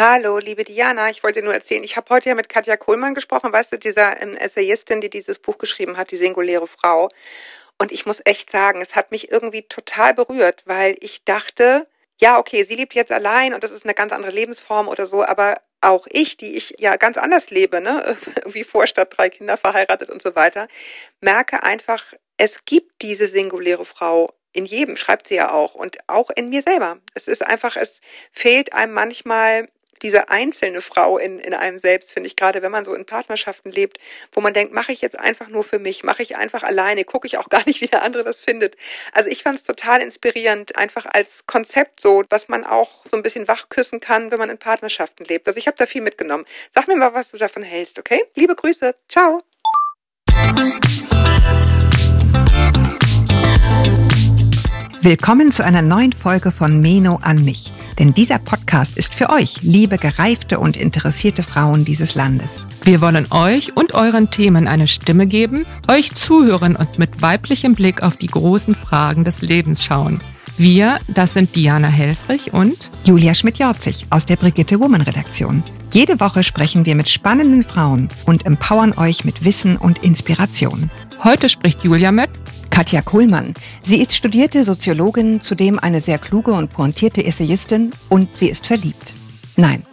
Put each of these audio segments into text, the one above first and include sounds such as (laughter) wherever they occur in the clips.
Hallo, liebe Diana. Ich wollte nur erzählen, ich habe heute ja mit Katja Kohlmann gesprochen, weißt du, dieser ähm, Essayistin, die dieses Buch geschrieben hat, Die singuläre Frau. Und ich muss echt sagen, es hat mich irgendwie total berührt, weil ich dachte, ja, okay, sie lebt jetzt allein und das ist eine ganz andere Lebensform oder so, aber auch ich, die ich ja ganz anders lebe, ne, (laughs) wie Vorstadt, drei Kinder verheiratet und so weiter, merke einfach, es gibt diese singuläre Frau in jedem, schreibt sie ja auch, und auch in mir selber. Es ist einfach, es fehlt einem manchmal diese einzelne Frau in, in einem selbst, finde ich, gerade wenn man so in Partnerschaften lebt, wo man denkt, mache ich jetzt einfach nur für mich, mache ich einfach alleine, gucke ich auch (laughs) gar nicht, wie der andere das findet. Also ich fand es total inspirierend, einfach als Konzept so, was man auch so ein bisschen wachküssen kann, wenn man in Partnerschaften lebt. Also ich habe da viel mitgenommen. Sag mir mal, was du davon hältst, okay? Liebe Grüße. Ciao. Willkommen zu einer neuen Folge von Meno an mich. Denn dieser Podcast ist für euch, liebe gereifte und interessierte Frauen dieses Landes. Wir wollen euch und euren Themen eine Stimme geben, euch zuhören und mit weiblichem Blick auf die großen Fragen des Lebens schauen. Wir, das sind Diana Helfrich und Julia Schmidt-Jorzig aus der Brigitte Woman Redaktion. Jede Woche sprechen wir mit spannenden Frauen und empowern euch mit Wissen und Inspiration. Heute spricht Julia mit Katja Kohlmann. Sie ist studierte Soziologin, zudem eine sehr kluge und pointierte Essayistin und sie ist verliebt. Nein,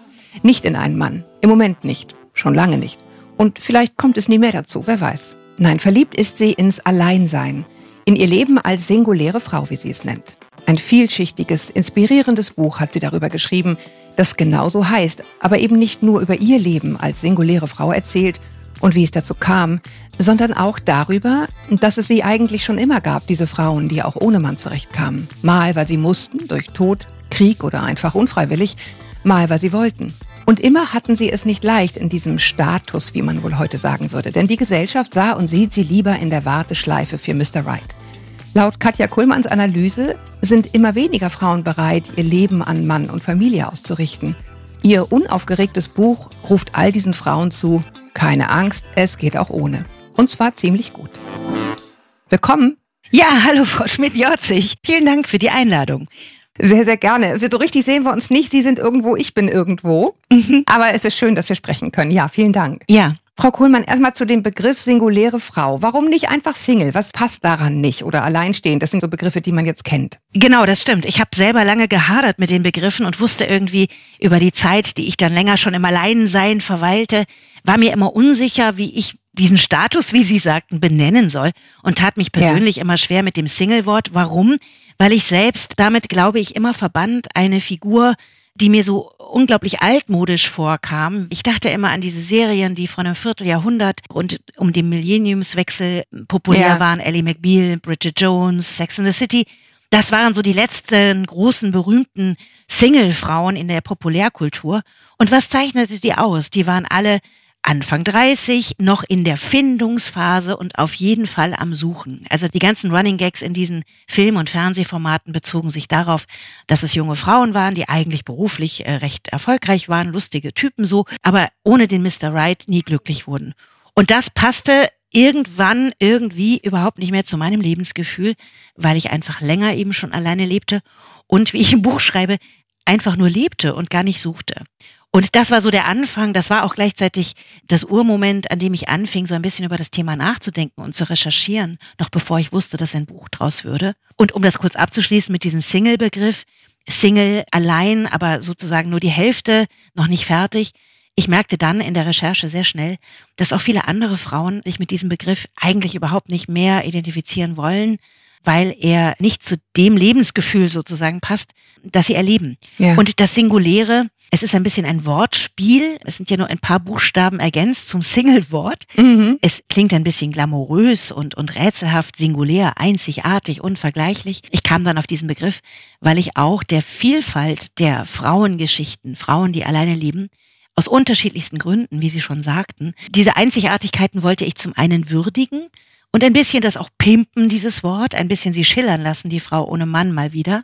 nicht in einen Mann. Im Moment nicht. Schon lange nicht. Und vielleicht kommt es nie mehr dazu, wer weiß. Nein, verliebt ist sie ins Alleinsein. In ihr Leben als singuläre Frau, wie sie es nennt. Ein vielschichtiges, inspirierendes Buch hat sie darüber geschrieben, das genauso heißt, aber eben nicht nur über ihr Leben als singuläre Frau erzählt und wie es dazu kam, sondern auch darüber, dass es sie eigentlich schon immer gab, diese Frauen, die auch ohne Mann zurechtkamen. Mal, weil sie mussten, durch Tod, Krieg oder einfach unfreiwillig, mal, weil sie wollten. Und immer hatten sie es nicht leicht in diesem Status, wie man wohl heute sagen würde, denn die Gesellschaft sah und sieht sie lieber in der Warteschleife für Mr. Right. Laut Katja Kuhlmanns Analyse sind immer weniger Frauen bereit, ihr Leben an Mann und Familie auszurichten. Ihr unaufgeregtes Buch ruft all diesen Frauen zu, keine Angst, es geht auch ohne. Und zwar ziemlich gut. Willkommen. Ja, hallo Frau Schmidt-Jorzig. Vielen Dank für die Einladung. Sehr, sehr gerne. So richtig sehen wir uns nicht. Sie sind irgendwo, ich bin irgendwo. Mhm. Aber es ist schön, dass wir sprechen können. Ja, vielen Dank. Ja. Frau Kohlmann, erstmal zu dem Begriff singuläre Frau. Warum nicht einfach Single? Was passt daran nicht? Oder alleinstehend? Das sind so Begriffe, die man jetzt kennt. Genau, das stimmt. Ich habe selber lange gehadert mit den Begriffen und wusste irgendwie über die Zeit, die ich dann länger schon im Alleinsein verweilte, war mir immer unsicher, wie ich diesen Status, wie Sie sagten, benennen soll und tat mich persönlich ja. immer schwer mit dem Single-Wort. Warum? Weil ich selbst damit, glaube ich, immer verband eine Figur, die mir so unglaublich altmodisch vorkam. Ich dachte immer an diese Serien, die von einem Vierteljahrhundert und um den Millenniumswechsel populär ja. waren. Ellie McBeal, Bridget Jones, Sex in the City. Das waren so die letzten großen berühmten Single-Frauen in der Populärkultur. Und was zeichnete die aus? Die waren alle Anfang 30, noch in der Findungsphase und auf jeden Fall am Suchen. Also die ganzen Running Gags in diesen Film- und Fernsehformaten bezogen sich darauf, dass es junge Frauen waren, die eigentlich beruflich äh, recht erfolgreich waren, lustige Typen so, aber ohne den Mr. Right nie glücklich wurden. Und das passte irgendwann irgendwie überhaupt nicht mehr zu meinem Lebensgefühl, weil ich einfach länger eben schon alleine lebte und wie ich im Buch schreibe, einfach nur lebte und gar nicht suchte. Und das war so der Anfang, das war auch gleichzeitig das Urmoment, an dem ich anfing, so ein bisschen über das Thema nachzudenken und zu recherchieren, noch bevor ich wusste, dass ein Buch draus würde. Und um das kurz abzuschließen mit diesem Single-Begriff, Single allein, aber sozusagen nur die Hälfte, noch nicht fertig. Ich merkte dann in der Recherche sehr schnell, dass auch viele andere Frauen sich mit diesem Begriff eigentlich überhaupt nicht mehr identifizieren wollen, weil er nicht zu dem Lebensgefühl sozusagen passt, das sie erleben. Ja. Und das Singuläre, es ist ein bisschen ein Wortspiel. Es sind ja nur ein paar Buchstaben ergänzt zum Single-Wort. Mhm. Es klingt ein bisschen glamourös und, und rätselhaft, singulär, einzigartig, unvergleichlich. Ich kam dann auf diesen Begriff, weil ich auch der Vielfalt der Frauengeschichten, Frauen, die alleine leben, aus unterschiedlichsten Gründen, wie Sie schon sagten, diese Einzigartigkeiten wollte ich zum einen würdigen und ein bisschen das auch pimpen, dieses Wort, ein bisschen sie schillern lassen, die Frau ohne Mann mal wieder.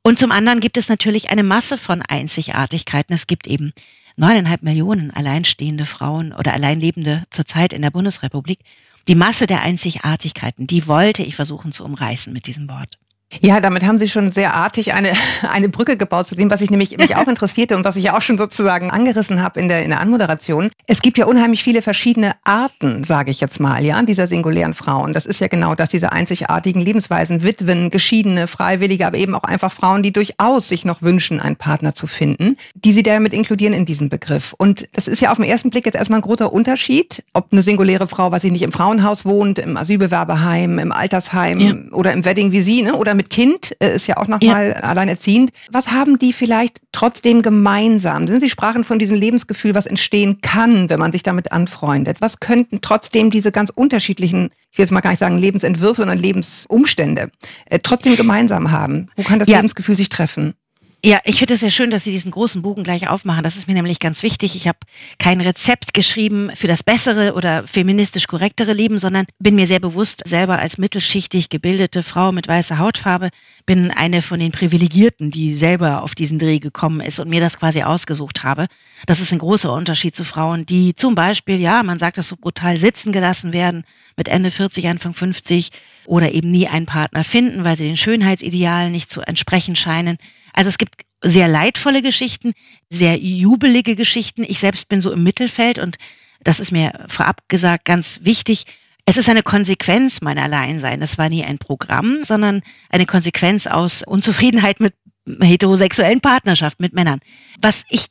Und zum anderen gibt es natürlich eine Masse von Einzigartigkeiten. Es gibt eben neuneinhalb Millionen alleinstehende Frauen oder Alleinlebende zurzeit in der Bundesrepublik. Die Masse der Einzigartigkeiten, die wollte ich versuchen zu umreißen mit diesem Wort. Ja, damit haben Sie schon sehr artig eine, (laughs) eine Brücke gebaut zu dem, was ich nämlich mich auch (laughs) interessierte und was ich ja auch schon sozusagen angerissen habe in der, in der Anmoderation. Es gibt ja unheimlich viele verschiedene Arten, sage ich jetzt mal, ja, dieser singulären Frauen. Das ist ja genau das, diese einzigartigen Lebensweisen, Witwen, Geschiedene, Freiwillige, aber eben auch einfach Frauen, die durchaus sich noch wünschen, einen Partner zu finden, die Sie damit inkludieren in diesen Begriff. Und das ist ja auf den ersten Blick jetzt erstmal ein großer Unterschied, ob eine singuläre Frau, was sie nicht im Frauenhaus wohnt, im Asylbewerberheim, im Altersheim ja. oder im Wedding wie Sie, ne, oder mit Kind, äh, ist ja auch nochmal ja. alleinerziehend. Was haben die vielleicht trotzdem gemeinsam? Sind Sie sprachen von diesem Lebensgefühl, was entstehen kann, wenn man sich damit anfreundet? Was könnten trotzdem diese ganz unterschiedlichen, ich will jetzt mal gar nicht sagen Lebensentwürfe, sondern Lebensumstände, äh, trotzdem gemeinsam haben? Wo kann das ja. Lebensgefühl sich treffen? Ja, ich finde es sehr schön, dass Sie diesen großen Bogen gleich aufmachen. Das ist mir nämlich ganz wichtig. Ich habe kein Rezept geschrieben für das bessere oder feministisch korrektere Leben, sondern bin mir sehr bewusst, selber als mittelschichtig gebildete Frau mit weißer Hautfarbe, bin eine von den Privilegierten, die selber auf diesen Dreh gekommen ist und mir das quasi ausgesucht habe. Das ist ein großer Unterschied zu Frauen, die zum Beispiel, ja, man sagt das so brutal, sitzen gelassen werden mit Ende 40, Anfang 50 oder eben nie einen Partner finden, weil sie den Schönheitsidealen nicht zu entsprechen scheinen. Also es gibt sehr leidvolle Geschichten, sehr jubelige Geschichten. Ich selbst bin so im Mittelfeld und das ist mir vorab gesagt ganz wichtig. Es ist eine Konsequenz mein Alleinsein. Das war nie ein Programm, sondern eine Konsequenz aus Unzufriedenheit mit heterosexuellen Partnerschaft mit Männern. Was ich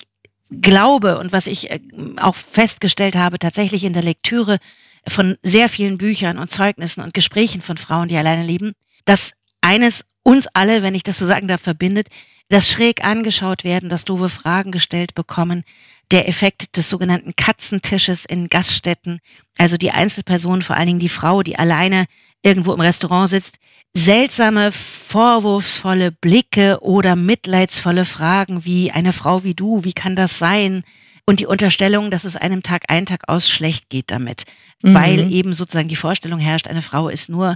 glaube und was ich äh, auch festgestellt habe, tatsächlich in der Lektüre von sehr vielen Büchern und Zeugnissen und Gesprächen von Frauen, die alleine leben, dass eines uns alle, wenn ich das so sagen darf, verbindet, das schräg angeschaut werden, das doofe Fragen gestellt bekommen, der Effekt des sogenannten Katzentisches in Gaststätten, also die Einzelperson, vor allen Dingen die Frau, die alleine irgendwo im Restaurant sitzt, seltsame, vorwurfsvolle Blicke oder mitleidsvolle Fragen wie eine Frau wie du, wie kann das sein? Und die Unterstellung, dass es einem Tag ein, Tag aus schlecht geht damit, mhm. weil eben sozusagen die Vorstellung herrscht, eine Frau ist nur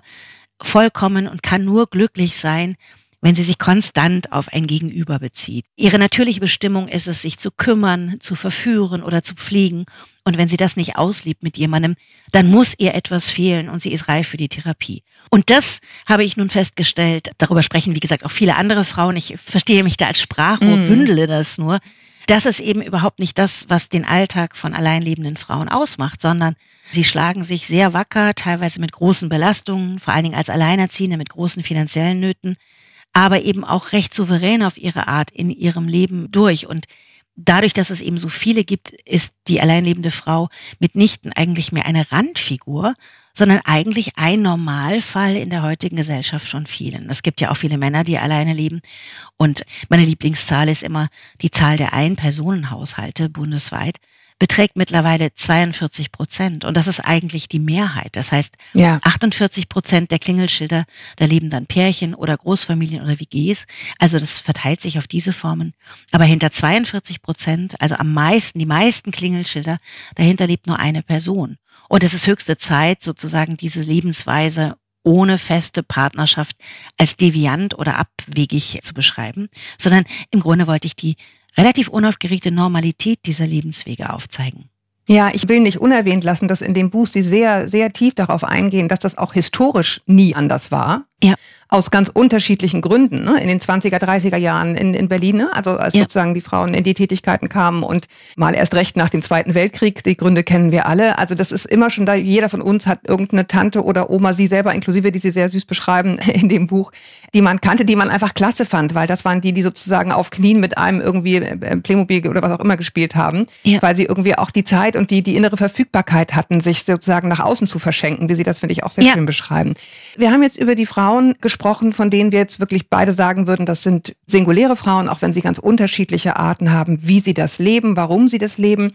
vollkommen und kann nur glücklich sein, wenn sie sich konstant auf ein Gegenüber bezieht. Ihre natürliche Bestimmung ist es, sich zu kümmern, zu verführen oder zu pflegen. Und wenn sie das nicht auslebt mit jemandem, dann muss ihr etwas fehlen und sie ist reif für die Therapie. Und das habe ich nun festgestellt. Darüber sprechen, wie gesagt, auch viele andere Frauen. Ich verstehe mich da als Sprachrohr, mm. bündele das nur. Das ist eben überhaupt nicht das, was den Alltag von alleinlebenden Frauen ausmacht, sondern sie schlagen sich sehr wacker, teilweise mit großen Belastungen, vor allen Dingen als Alleinerziehende mit großen finanziellen Nöten aber eben auch recht souverän auf ihre Art in ihrem Leben durch. Und dadurch, dass es eben so viele gibt, ist die alleinlebende Frau mitnichten eigentlich mehr eine Randfigur, sondern eigentlich ein Normalfall in der heutigen Gesellschaft von vielen. Es gibt ja auch viele Männer, die alleine leben. Und meine Lieblingszahl ist immer die Zahl der Ein-Personen-Haushalte bundesweit beträgt mittlerweile 42 Prozent. Und das ist eigentlich die Mehrheit. Das heißt, ja. 48 Prozent der Klingelschilder, da leben dann Pärchen oder Großfamilien oder WGs. Also das verteilt sich auf diese Formen. Aber hinter 42 Prozent, also am meisten, die meisten Klingelschilder, dahinter lebt nur eine Person. Und es ist höchste Zeit, sozusagen diese Lebensweise ohne feste Partnerschaft als deviant oder abwegig zu beschreiben, sondern im Grunde wollte ich die relativ unaufgeregte Normalität dieser Lebenswege aufzeigen. Ja, ich will nicht unerwähnt lassen, dass in dem Buch Sie sehr, sehr tief darauf eingehen, dass das auch historisch nie anders war. Ja aus ganz unterschiedlichen Gründen, ne? in den 20er, 30er Jahren in, in Berlin, ne? also als ja. sozusagen die Frauen in die Tätigkeiten kamen und mal erst recht nach dem Zweiten Weltkrieg, die Gründe kennen wir alle. Also das ist immer schon da, jeder von uns hat irgendeine Tante oder Oma, sie selber inklusive, die sie sehr süß beschreiben (laughs) in dem Buch, die man kannte, die man einfach klasse fand, weil das waren die, die sozusagen auf Knien mit einem irgendwie äh, Playmobil oder was auch immer gespielt haben, ja. weil sie irgendwie auch die Zeit und die, die innere Verfügbarkeit hatten, sich sozusagen nach außen zu verschenken, wie sie das, finde ich, auch sehr ja. schön beschreiben. Wir haben jetzt über die Frauen gesprochen, von denen wir jetzt wirklich beide sagen würden, das sind singuläre Frauen, auch wenn sie ganz unterschiedliche Arten haben, wie sie das leben, warum sie das leben.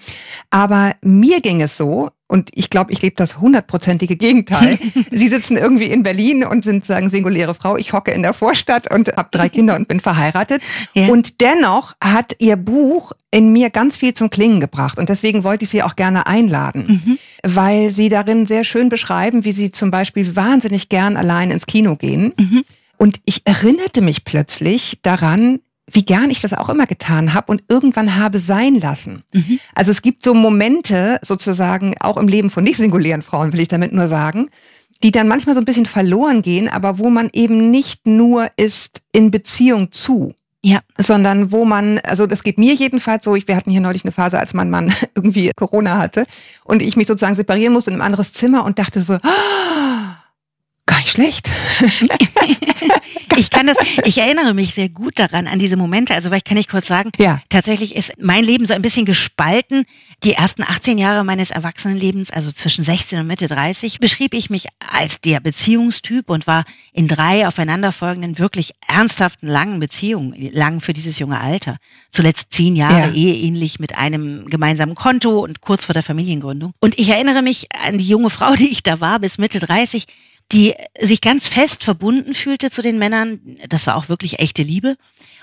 Aber mir ging es so, und ich glaube, ich lebe das hundertprozentige Gegenteil. (laughs) Sie sitzen irgendwie in Berlin und sind sagen singuläre Frau. Ich hocke in der Vorstadt und habe drei (laughs) Kinder und bin verheiratet. Ja. Und dennoch hat ihr Buch in mir ganz viel zum Klingen gebracht. Und deswegen wollte ich sie auch gerne einladen, mhm. weil sie darin sehr schön beschreiben, wie sie zum Beispiel wahnsinnig gern allein ins Kino gehen. Mhm. Und ich erinnerte mich plötzlich daran, wie gern ich das auch immer getan habe und irgendwann habe sein lassen. Mhm. Also es gibt so Momente sozusagen auch im Leben von nicht singulären Frauen, will ich damit nur sagen, die dann manchmal so ein bisschen verloren gehen, aber wo man eben nicht nur ist in Beziehung zu. Ja. Sondern wo man, also das geht mir jedenfalls so, ich, wir hatten hier neulich eine Phase, als mein Mann (laughs) irgendwie Corona hatte und ich mich sozusagen separieren musste in ein anderes Zimmer und dachte so, oh, gar nicht schlecht. (laughs) ich kann das, ich erinnere mich sehr gut daran, an diese Momente. Also vielleicht kann ich kurz sagen, ja. tatsächlich ist mein Leben so ein bisschen gespalten. Die ersten 18 Jahre meines Erwachsenenlebens, also zwischen 16 und Mitte 30, beschrieb ich mich als der Beziehungstyp und war in drei aufeinanderfolgenden, wirklich ernsthaften, langen Beziehungen, lang für dieses junge Alter. Zuletzt zehn Jahre ja. eheähnlich mit einem gemeinsamen Konto und kurz vor der Familiengründung. Und ich erinnere mich an die junge Frau, die ich da war, bis Mitte 30, die sich ganz fest verbunden fühlte zu den Männern. Das war auch wirklich echte Liebe.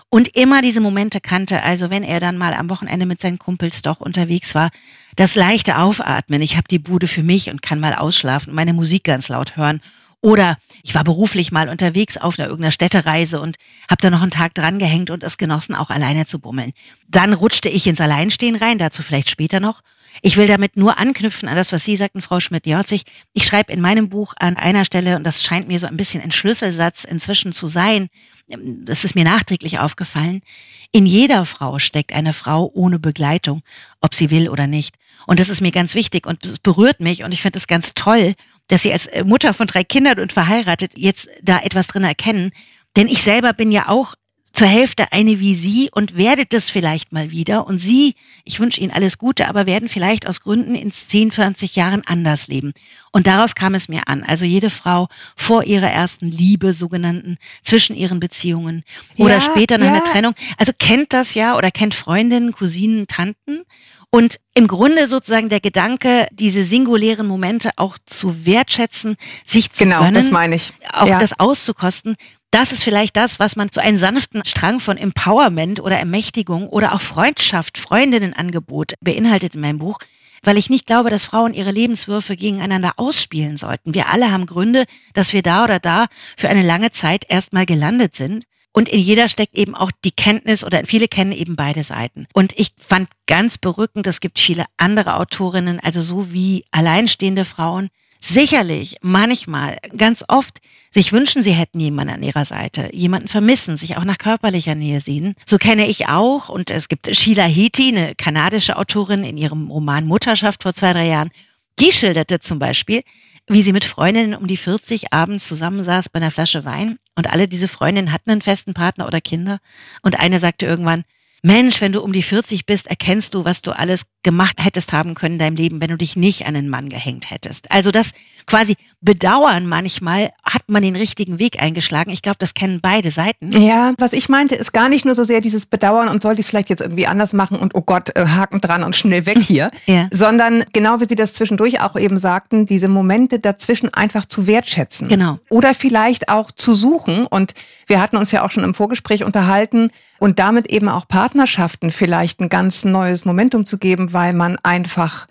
Und immer diese Momente kannte, also wenn er dann mal am Wochenende mit seinen Kumpels doch unterwegs war, das leichte Aufatmen, ich habe die Bude für mich und kann mal ausschlafen und meine Musik ganz laut hören. Oder ich war beruflich mal unterwegs auf einer irgendeiner Städtereise und habe da noch einen Tag dran gehängt und es genossen, auch alleine zu bummeln. Dann rutschte ich ins Alleinstehen rein, dazu vielleicht später noch. Ich will damit nur anknüpfen an das, was Sie sagten, Frau Schmidt-Jorzig. Ich schreibe in meinem Buch an einer Stelle, und das scheint mir so ein bisschen ein Schlüsselsatz inzwischen zu sein, das ist mir nachträglich aufgefallen, in jeder Frau steckt eine Frau ohne Begleitung, ob sie will oder nicht. Und das ist mir ganz wichtig und es berührt mich und ich finde es ganz toll, dass Sie als Mutter von drei Kindern und verheiratet jetzt da etwas drin erkennen. Denn ich selber bin ja auch zur Hälfte eine wie Sie und werdet das vielleicht mal wieder. Und Sie, ich wünsche Ihnen alles Gute, aber werden vielleicht aus Gründen in 10, 20 Jahren anders leben. Und darauf kam es mir an. Also jede Frau vor ihrer ersten Liebe, sogenannten, zwischen ihren Beziehungen oder ja, später nach ja. einer Trennung. Also kennt das ja oder kennt Freundinnen, Cousinen, Tanten. Und im Grunde sozusagen der Gedanke, diese singulären Momente auch zu wertschätzen, sich zu genau, gönnen, das meine ich. auch ja. das auszukosten, das ist vielleicht das, was man zu einem sanften Strang von Empowerment oder Ermächtigung oder auch Freundschaft, Freundinnenangebot beinhaltet in meinem Buch, weil ich nicht glaube, dass Frauen ihre Lebenswürfe gegeneinander ausspielen sollten. Wir alle haben Gründe, dass wir da oder da für eine lange Zeit erstmal gelandet sind. Und in jeder steckt eben auch die Kenntnis oder viele kennen eben beide Seiten. Und ich fand ganz berückend, es gibt viele andere Autorinnen, also so wie alleinstehende Frauen, sicherlich manchmal, ganz oft sich wünschen, sie hätten jemanden an ihrer Seite, jemanden vermissen, sich auch nach körperlicher Nähe sehen. So kenne ich auch, und es gibt Sheila Heti, eine kanadische Autorin in ihrem Roman Mutterschaft vor zwei, drei Jahren, die schilderte zum Beispiel, wie sie mit Freundinnen um die 40 abends zusammensaß bei einer Flasche Wein und alle diese Freundinnen hatten einen festen Partner oder Kinder und eine sagte irgendwann, Mensch, wenn du um die 40 bist, erkennst du, was du alles gemacht hättest haben können in deinem Leben, wenn du dich nicht an einen Mann gehängt hättest. Also das quasi Bedauern manchmal, hat man den richtigen Weg eingeschlagen. Ich glaube, das kennen beide Seiten. Ja, was ich meinte, ist gar nicht nur so sehr dieses Bedauern und soll ich es vielleicht jetzt irgendwie anders machen und oh Gott, äh, Haken dran und schnell weg hier, (laughs) ja. sondern genau wie Sie das zwischendurch auch eben sagten, diese Momente dazwischen einfach zu wertschätzen. Genau. Oder vielleicht auch zu suchen. Und wir hatten uns ja auch schon im Vorgespräch unterhalten, und damit eben auch Partnerschaften vielleicht ein ganz neues Momentum zu geben, weil man einfach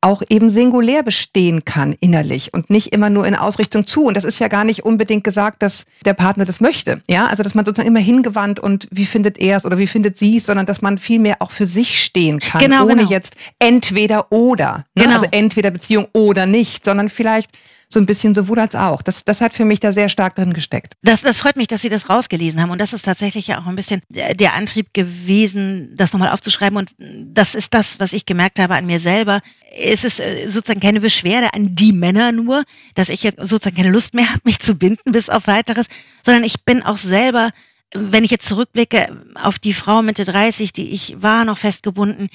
auch eben singulär bestehen kann innerlich und nicht immer nur in Ausrichtung zu. Und das ist ja gar nicht unbedingt gesagt, dass der Partner das möchte. Ja, also dass man sozusagen immer hingewandt und wie findet er es oder wie findet sie es, sondern dass man viel mehr auch für sich stehen kann, genau, ohne genau. jetzt entweder oder. Ne? Genau. Also entweder Beziehung oder nicht, sondern vielleicht so ein bisschen sowohl als auch. Das, das hat für mich da sehr stark drin gesteckt. Das, das freut mich, dass Sie das rausgelesen haben. Und das ist tatsächlich ja auch ein bisschen der Antrieb gewesen, das nochmal aufzuschreiben. Und das ist das, was ich gemerkt habe an mir selber. Es ist äh, sozusagen keine Beschwerde an die Männer nur, dass ich jetzt sozusagen keine Lust mehr habe, mich zu binden bis auf weiteres, sondern ich bin auch selber wenn ich jetzt zurückblicke auf die Frau Mitte 30, die ich war, noch festgebunden,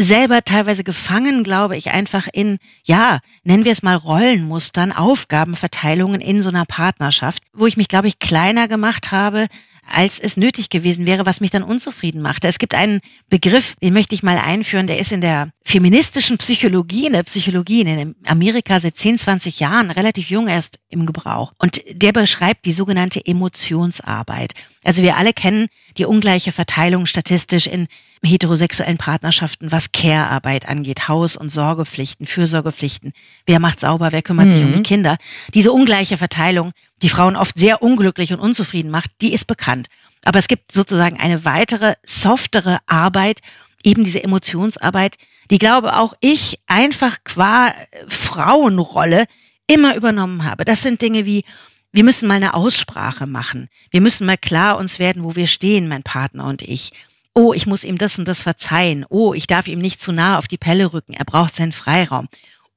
selber teilweise gefangen, glaube ich, einfach in, ja, nennen wir es mal Rollenmustern, Aufgabenverteilungen in so einer Partnerschaft, wo ich mich, glaube ich, kleiner gemacht habe, als es nötig gewesen wäre, was mich dann unzufrieden machte. Es gibt einen Begriff, den möchte ich mal einführen, der ist in der feministischen Psychologie, in der Psychologie in Amerika seit 10, 20 Jahren relativ jung erst im Gebrauch. Und der beschreibt die sogenannte Emotionsarbeit. Also wir alle kennen die ungleiche Verteilung statistisch in heterosexuellen Partnerschaften, was Care-Arbeit angeht, Haus- und Sorgepflichten, Fürsorgepflichten. Wer macht sauber, wer kümmert mhm. sich um die mhm. Kinder? Diese ungleiche Verteilung, die Frauen oft sehr unglücklich und unzufrieden macht, die ist bekannt. Aber es gibt sozusagen eine weitere, softere Arbeit, eben diese Emotionsarbeit, die glaube auch ich einfach qua Frauenrolle immer übernommen habe. Das sind Dinge wie, wir müssen mal eine Aussprache machen. Wir müssen mal klar uns werden, wo wir stehen, mein Partner und ich. Oh, ich muss ihm das und das verzeihen. Oh, ich darf ihm nicht zu nah auf die Pelle rücken. Er braucht seinen Freiraum.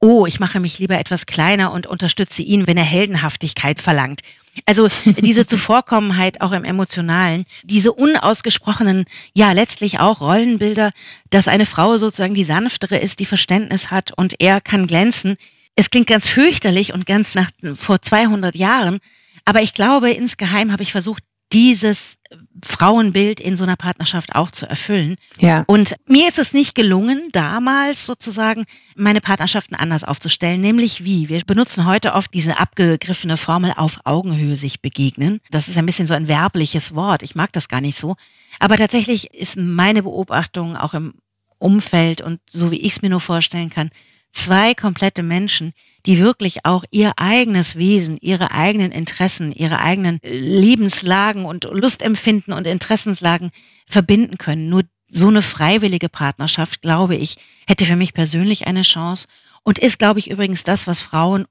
Oh, ich mache mich lieber etwas kleiner und unterstütze ihn, wenn er Heldenhaftigkeit verlangt. Also diese (laughs) Zuvorkommenheit auch im Emotionalen, diese unausgesprochenen, ja letztlich auch Rollenbilder, dass eine Frau sozusagen die sanftere ist, die Verständnis hat und er kann glänzen. Es klingt ganz fürchterlich und ganz nach vor 200 Jahren, aber ich glaube, insgeheim habe ich versucht, dieses Frauenbild in so einer Partnerschaft auch zu erfüllen. Ja. Und mir ist es nicht gelungen, damals sozusagen meine Partnerschaften anders aufzustellen, nämlich wie? Wir benutzen heute oft diese abgegriffene Formel auf Augenhöhe sich begegnen. Das ist ein bisschen so ein werbliches Wort. Ich mag das gar nicht so. Aber tatsächlich ist meine Beobachtung auch im Umfeld und so wie ich es mir nur vorstellen kann, zwei komplette Menschen, die wirklich auch ihr eigenes Wesen, ihre eigenen Interessen, ihre eigenen Lebenslagen und Lustempfinden und Interessenslagen verbinden können. Nur so eine freiwillige Partnerschaft, glaube ich, hätte für mich persönlich eine Chance und ist, glaube ich, übrigens das, was Frauen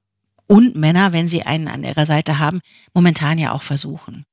und Männer, wenn sie einen an ihrer Seite haben, momentan ja auch versuchen.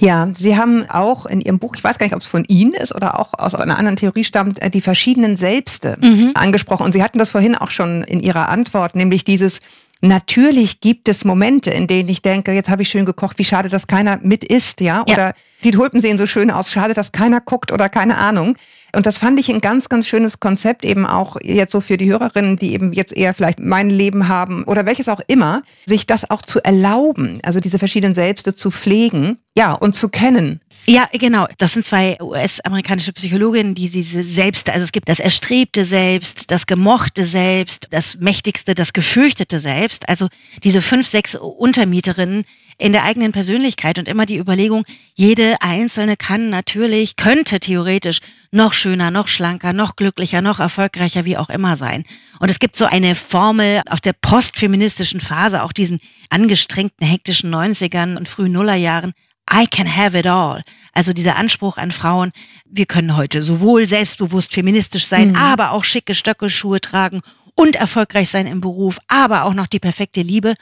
Ja, Sie haben auch in Ihrem Buch, ich weiß gar nicht, ob es von Ihnen ist oder auch aus einer anderen Theorie stammt, äh, die verschiedenen Selbste mhm. angesprochen. Und Sie hatten das vorhin auch schon in Ihrer Antwort, nämlich dieses, Natürlich gibt es Momente, in denen ich denke, jetzt habe ich schön gekocht, wie schade, dass keiner mit isst, ja? Oder ja. die Tulpen sehen so schön aus, schade, dass keiner guckt oder keine Ahnung. Und das fand ich ein ganz, ganz schönes Konzept eben auch jetzt so für die Hörerinnen, die eben jetzt eher vielleicht mein Leben haben oder welches auch immer, sich das auch zu erlauben, also diese verschiedenen Selbste zu pflegen, ja, und zu kennen. Ja, genau. Das sind zwei US-amerikanische Psychologinnen, die diese Selbst, also es gibt das erstrebte Selbst, das gemochte Selbst, das mächtigste, das gefürchtete Selbst. Also diese fünf, sechs Untermieterinnen, in der eigenen Persönlichkeit und immer die Überlegung, jede einzelne kann natürlich, könnte theoretisch noch schöner, noch schlanker, noch glücklicher, noch erfolgreicher, wie auch immer sein. Und es gibt so eine Formel auf der postfeministischen Phase, auch diesen angestrengten, hektischen 90ern und frühen Nullerjahren, I can have it all. Also dieser Anspruch an Frauen, wir können heute sowohl selbstbewusst feministisch sein, mhm. aber auch schicke Stöckelschuhe tragen und erfolgreich sein im Beruf, aber auch noch die perfekte Liebe.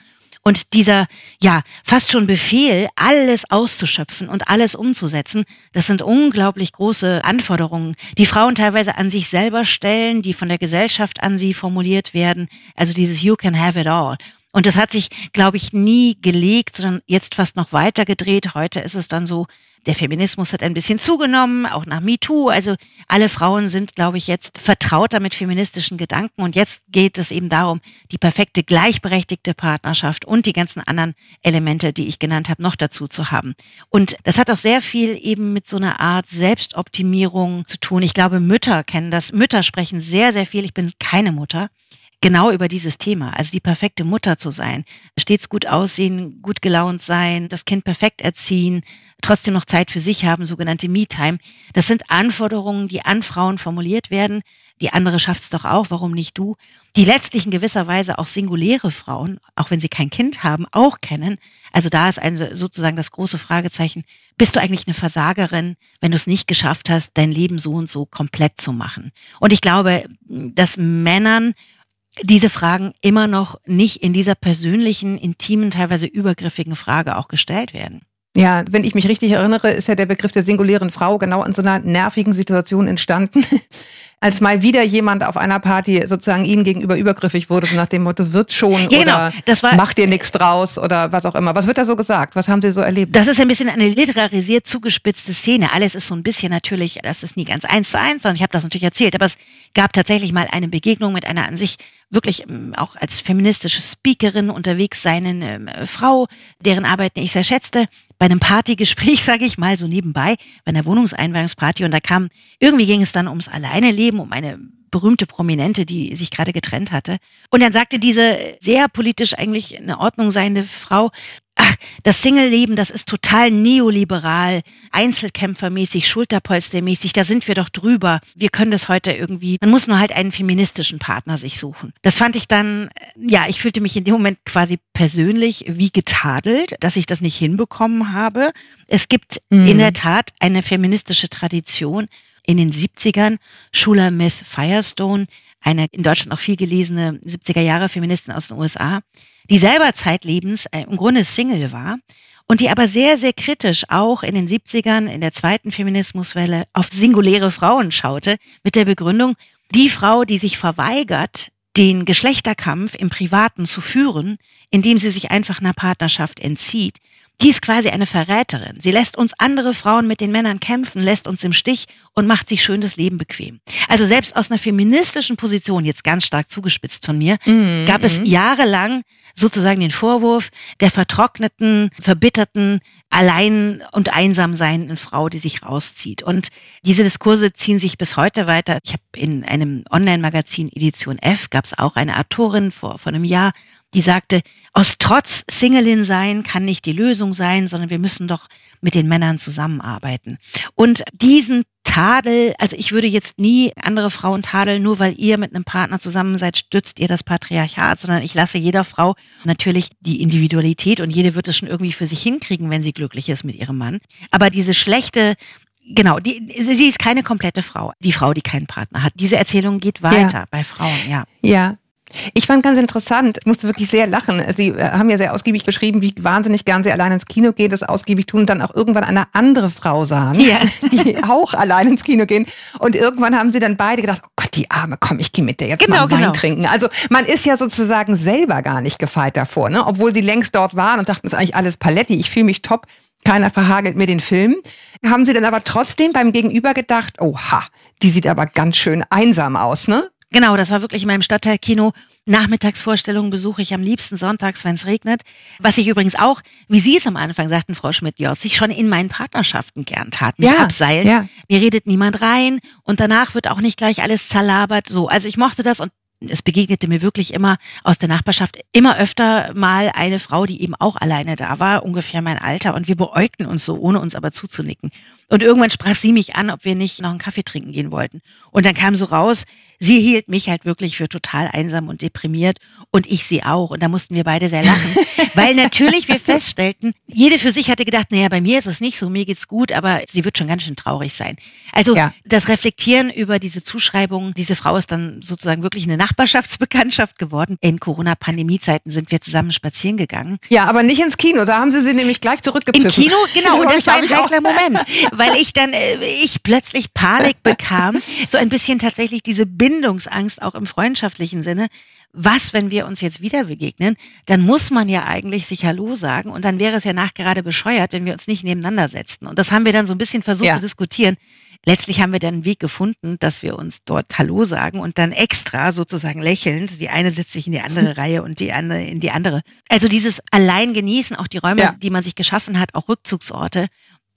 Und dieser, ja, fast schon Befehl, alles auszuschöpfen und alles umzusetzen, das sind unglaublich große Anforderungen, die Frauen teilweise an sich selber stellen, die von der Gesellschaft an sie formuliert werden. Also dieses You can have it all. Und das hat sich, glaube ich, nie gelegt, sondern jetzt fast noch weiter gedreht. Heute ist es dann so, der Feminismus hat ein bisschen zugenommen, auch nach MeToo. Also alle Frauen sind, glaube ich, jetzt vertrauter mit feministischen Gedanken. Und jetzt geht es eben darum, die perfekte gleichberechtigte Partnerschaft und die ganzen anderen Elemente, die ich genannt habe, noch dazu zu haben. Und das hat auch sehr viel eben mit so einer Art Selbstoptimierung zu tun. Ich glaube, Mütter kennen das. Mütter sprechen sehr, sehr viel. Ich bin keine Mutter genau über dieses Thema, also die perfekte Mutter zu sein, stets gut aussehen, gut gelaunt sein, das Kind perfekt erziehen, trotzdem noch Zeit für sich haben, sogenannte Me-Time. Das sind Anforderungen, die an Frauen formuliert werden. Die andere schafft es doch auch, warum nicht du? Die letztlich in gewisser Weise auch singuläre Frauen, auch wenn sie kein Kind haben, auch kennen. Also da ist ein, sozusagen das große Fragezeichen, bist du eigentlich eine Versagerin, wenn du es nicht geschafft hast, dein Leben so und so komplett zu machen? Und ich glaube, dass Männern diese Fragen immer noch nicht in dieser persönlichen, intimen, teilweise übergriffigen Frage auch gestellt werden. Ja, wenn ich mich richtig erinnere, ist ja der Begriff der singulären Frau genau in so einer nervigen Situation entstanden, als mal wieder jemand auf einer Party sozusagen ihnen gegenüber übergriffig wurde, so nach dem Motto, wird schon ja, genau. oder das war, mach dir nichts draus oder was auch immer. Was wird da so gesagt? Was haben Sie so erlebt? Das ist ein bisschen eine literarisiert zugespitzte Szene. Alles ist so ein bisschen natürlich, das ist nie ganz eins zu eins, sondern ich habe das natürlich erzählt, aber es gab tatsächlich mal eine Begegnung mit einer an sich wirklich ähm, auch als feministische Speakerin unterwegs seinen äh, Frau, deren Arbeiten ich sehr schätzte, bei einem Partygespräch, (laughs) sage ich mal, so nebenbei, bei einer Wohnungseinweihungsparty und da kam, irgendwie ging es dann ums Alleineleben, um eine berühmte Prominente, die sich gerade getrennt hatte. Und dann sagte diese sehr politisch eigentlich in Ordnung seiende Frau, ach, das Single-Leben, das ist total neoliberal, einzelkämpfermäßig, schulterpolstermäßig, da sind wir doch drüber. Wir können das heute irgendwie, man muss nur halt einen feministischen Partner sich suchen. Das fand ich dann, ja, ich fühlte mich in dem Moment quasi persönlich wie getadelt, dass ich das nicht hinbekommen habe. Es gibt mhm. in der Tat eine feministische Tradition, in den 70ern, Shula Myth Firestone, eine in Deutschland auch viel gelesene 70er Jahre Feministin aus den USA, die selber zeitlebens äh, im Grunde Single war und die aber sehr, sehr kritisch auch in den 70ern in der zweiten Feminismuswelle auf singuläre Frauen schaute, mit der Begründung, die Frau, die sich verweigert, den Geschlechterkampf im Privaten zu führen, indem sie sich einfach einer Partnerschaft entzieht, die ist quasi eine Verräterin. Sie lässt uns andere Frauen mit den Männern kämpfen, lässt uns im Stich und macht sich schön das Leben bequem. Also selbst aus einer feministischen Position, jetzt ganz stark zugespitzt von mir, mm, gab es mhm. jahrelang sozusagen den Vorwurf der vertrockneten, verbitterten, allein und einsam seienden Frau, die sich rauszieht. Und diese Diskurse ziehen sich bis heute weiter. Ich habe in einem Online-Magazin Edition F gab es auch eine Autorin vor, vor einem Jahr, die sagte, aus Trotz Singelin sein kann nicht die Lösung sein, sondern wir müssen doch mit den Männern zusammenarbeiten. Und diesen Tadel, also ich würde jetzt nie andere Frauen tadeln, nur weil ihr mit einem Partner zusammen seid, stützt ihr das Patriarchat, sondern ich lasse jeder Frau natürlich die Individualität und jede wird es schon irgendwie für sich hinkriegen, wenn sie glücklich ist mit ihrem Mann. Aber diese schlechte Genau, die, sie ist keine komplette Frau, die Frau, die keinen Partner hat. Diese Erzählung geht weiter ja. bei Frauen, ja. Ja, ich fand ganz interessant, ich musste wirklich sehr lachen. Sie äh, haben ja sehr ausgiebig beschrieben, wie wahnsinnig gern Sie allein ins Kino gehen, das ausgiebig tun und dann auch irgendwann eine andere Frau sahen, ja. (laughs) die auch allein ins Kino gehen. Und irgendwann haben Sie dann beide gedacht, oh Gott, die Arme, komm, ich gehe mit der jetzt genau, mal Wein genau. trinken. Also man ist ja sozusagen selber gar nicht gefeit davor, ne? obwohl Sie längst dort waren und dachten, es ist eigentlich alles Paletti, ich fühle mich top, keiner verhagelt mir den Film. Haben Sie dann aber trotzdem beim Gegenüber gedacht, oha, die sieht aber ganz schön einsam aus, ne? Genau, das war wirklich in meinem Stadtteilkino. Nachmittagsvorstellungen besuche ich am liebsten sonntags, wenn es regnet. Was ich übrigens auch, wie Sie es am Anfang sagten, Frau Schmidt-Jorz, ich schon in meinen Partnerschaften gern tat, mich ja, abseilen. Ja. Mir redet niemand rein und danach wird auch nicht gleich alles zerlabert. So, also ich mochte das und es begegnete mir wirklich immer aus der Nachbarschaft immer öfter mal eine Frau, die eben auch alleine da war, ungefähr mein Alter, und wir beäugten uns so, ohne uns aber zuzunicken. Und irgendwann sprach sie mich an, ob wir nicht noch einen Kaffee trinken gehen wollten. Und dann kam so raus, sie hielt mich halt wirklich für total einsam und deprimiert und ich sie auch. Und da mussten wir beide sehr lachen, (laughs) weil natürlich wir feststellten, jede für sich hatte gedacht, naja, bei mir ist es nicht so, mir geht's gut, aber sie wird schon ganz schön traurig sein. Also ja. das Reflektieren über diese Zuschreibung, diese Frau ist dann sozusagen wirklich eine Nachbarschaftsbekanntschaft geworden. In Corona-Pandemie-Zeiten sind wir zusammen spazieren gegangen. Ja, aber nicht ins Kino, da haben sie sie nämlich gleich zurückgepfiffen. Im Kino, genau, (laughs) und das war ein heikler Moment, (laughs) weil ich dann, äh, ich plötzlich Panik bekam, so ein bisschen tatsächlich diese Bindungsangst auch im freundschaftlichen Sinne. Was, wenn wir uns jetzt wieder begegnen? Dann muss man ja eigentlich sich Hallo sagen und dann wäre es ja nachgerade bescheuert, wenn wir uns nicht nebeneinander setzten. Und das haben wir dann so ein bisschen versucht ja. zu diskutieren. Letztlich haben wir dann einen Weg gefunden, dass wir uns dort Hallo sagen und dann extra sozusagen lächelnd, die eine setzt sich in die andere (laughs) Reihe und die andere in die andere. Also dieses allein genießen, auch die Räume, ja. die man sich geschaffen hat, auch Rückzugsorte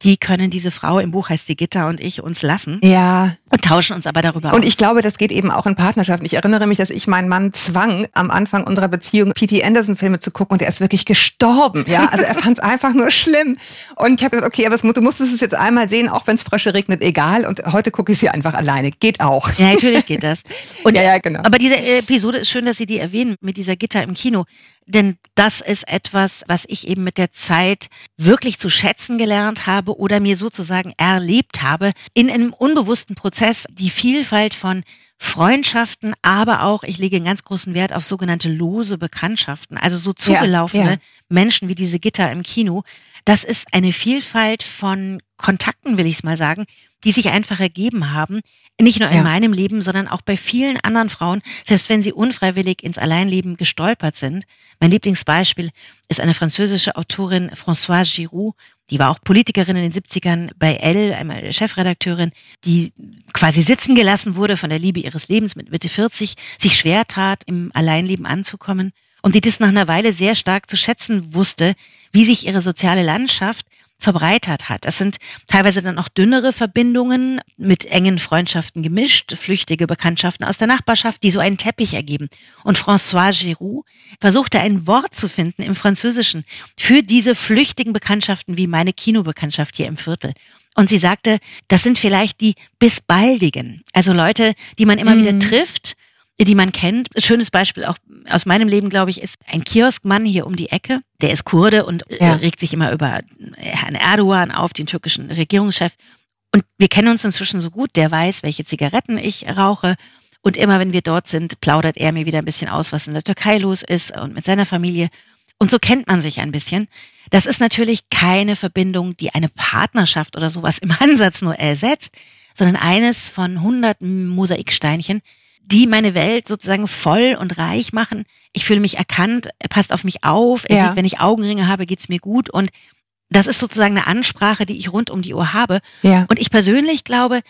die können diese Frau, im Buch heißt sie Gitter und ich, uns lassen. Ja. Und tauschen uns aber darüber Und aus. ich glaube, das geht eben auch in Partnerschaften. Ich erinnere mich, dass ich meinen Mann zwang, am Anfang unserer Beziehung P.T. Anderson-Filme zu gucken und er ist wirklich gestorben. Ja, also er fand es einfach nur schlimm. Und ich habe gesagt, okay, aber du musstest es jetzt einmal sehen, auch wenn es Frösche regnet, egal. Und heute gucke ich sie einfach alleine. Geht auch. Ja, natürlich geht das. Und, (laughs) ja, ja, genau. Aber diese Episode ist schön, dass Sie die erwähnen mit dieser Gitter im Kino. Denn das ist etwas, was ich eben mit der Zeit wirklich zu schätzen gelernt habe oder mir sozusagen erlebt habe in einem unbewussten Prozess, die Vielfalt von Freundschaften, aber auch, ich lege einen ganz großen Wert auf sogenannte lose Bekanntschaften, also so zugelaufene ja, ja. Menschen wie diese Gitter im Kino. Das ist eine Vielfalt von Kontakten, will ich es mal sagen, die sich einfach ergeben haben, nicht nur in ja. meinem Leben, sondern auch bei vielen anderen Frauen, selbst wenn sie unfreiwillig ins Alleinleben gestolpert sind. Mein Lieblingsbeispiel ist eine französische Autorin, Françoise Giroud, die war auch Politikerin in den 70ern bei Elle, einmal Chefredakteurin, die quasi sitzen gelassen wurde von der Liebe ihres Lebens mit Mitte 40, sich schwer tat, im Alleinleben anzukommen und die das nach einer Weile sehr stark zu schätzen wusste, wie sich ihre soziale Landschaft verbreitert hat. Es sind teilweise dann auch dünnere Verbindungen mit engen Freundschaften gemischt, flüchtige Bekanntschaften aus der Nachbarschaft, die so einen Teppich ergeben. Und François Giroud versuchte ein Wort zu finden im Französischen für diese flüchtigen Bekanntschaften wie meine Kinobekanntschaft hier im Viertel. Und sie sagte, das sind vielleicht die bisbaldigen, also Leute, die man immer mhm. wieder trifft die man kennt. Schönes Beispiel auch aus meinem Leben, glaube ich, ist ein Kioskmann hier um die Ecke. Der ist Kurde und äh, ja. regt sich immer über Herrn Erdogan auf, den türkischen Regierungschef. Und wir kennen uns inzwischen so gut, der weiß, welche Zigaretten ich rauche. Und immer wenn wir dort sind, plaudert er mir wieder ein bisschen aus, was in der Türkei los ist und mit seiner Familie. Und so kennt man sich ein bisschen. Das ist natürlich keine Verbindung, die eine Partnerschaft oder sowas im (laughs) Ansatz nur ersetzt, sondern eines von hunderten Mosaiksteinchen, die meine Welt sozusagen voll und reich machen. Ich fühle mich erkannt, er passt auf mich auf, er Ja. sieht, wenn ich Augenringe habe, geht's mir gut. Und das ist sozusagen eine Ansprache, die ich rund um die Uhr habe. Ja. Und ich persönlich glaube,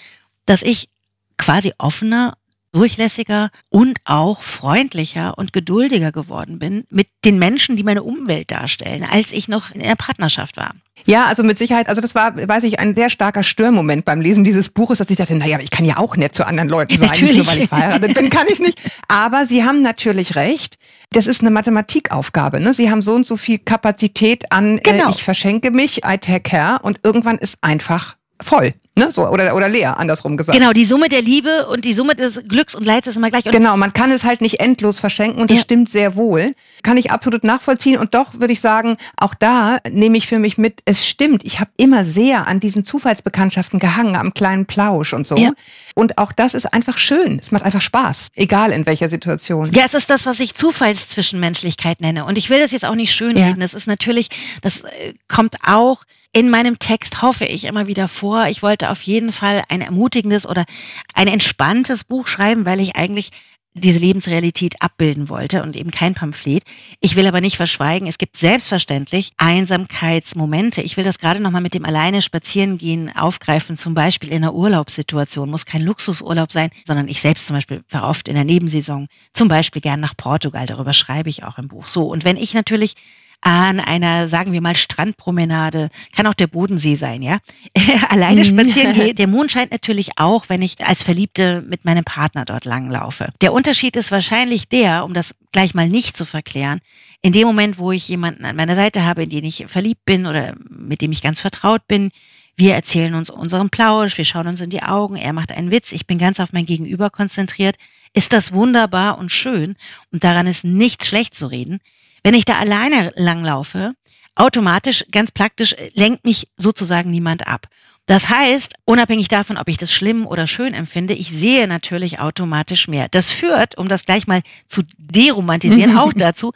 dass ich quasi offener, durchlässiger und auch freundlicher und geduldiger geworden bin mit den Menschen, die meine Umwelt darstellen, als ich noch in der Partnerschaft war. Ja, also mit Sicherheit, also das war, weiß ich, ein sehr starker Störmoment beim Lesen dieses Buches, dass ich dachte, naja, ich kann ja auch nett zu anderen Leuten sein, nicht nur Natürlich. weil ich verheiratet bin, kann ich nicht. Aber Sie haben natürlich recht. Das ist eine Mathematikaufgabe. Ne? Sie haben so und so viel Kapazität an, Genau. äh, ich verschenke mich, I take care und irgendwann ist einfach voll, ne? So oder oder leer, andersrum gesagt. Genau, die Summe der Liebe und die Summe des Glücks und Leids ist immer gleich. Und Genau, man kann es halt nicht endlos verschenken und das Ja. stimmt sehr wohl. Kann ich absolut nachvollziehen und doch würde ich sagen, auch da nehme ich für mich mit, es stimmt, ich habe immer sehr an diesen Zufallsbekanntschaften gehangen, am kleinen Plausch und so. Ja. Und auch das ist einfach schön. Es macht einfach Spaß, egal in welcher Situation. Ja, es ist das, was ich Zufallszwischenmenschlichkeit nenne. Und ich will das jetzt auch nicht schönreden. Das ist natürlich, das äh, kommt auch in meinem Text, hoffe ich, immer wieder vor. Ich wollte auf jeden Fall ein ermutigendes oder ein entspanntes Buch schreiben, weil ich eigentlich diese Lebensrealität abbilden wollte und eben kein Pamphlet. Ich will aber nicht verschweigen, es gibt selbstverständlich Einsamkeitsmomente. Ich will das gerade nochmal mit dem alleine Spazierengehen aufgreifen, zum Beispiel in einer Urlaubssituation. Muss kein Luxusurlaub sein, sondern ich selbst zum Beispiel fahre oft in der Nebensaison, zum Beispiel gern nach Portugal. Darüber schreibe ich auch im Buch. So, und wenn ich natürlich an einer, sagen wir mal, Strandpromenade, kann auch der Bodensee sein, ja, (laughs) alleine Mhm. spazieren gehe. (laughs) Der Mond scheint natürlich auch, wenn ich als Verliebte mit meinem Partner dort langlaufe. Der Unterschied ist wahrscheinlich der, um das gleich mal nicht zu verklären, in dem Moment, wo ich jemanden an meiner Seite habe, in den ich verliebt bin oder mit dem ich ganz vertraut bin, wir erzählen uns unseren Plausch, wir schauen uns in die Augen, er macht einen Witz, ich bin ganz auf mein Gegenüber konzentriert, ist das wunderbar und schön und daran ist nichts schlecht zu reden. Wenn ich da alleine langlaufe, automatisch, ganz praktisch, äh, lenkt mich sozusagen niemand ab. Das heißt, unabhängig davon, ob ich das schlimm oder schön empfinde, ich sehe natürlich automatisch mehr. Das führt, um das gleich mal zu deromantisieren, auch (laughs) dazu,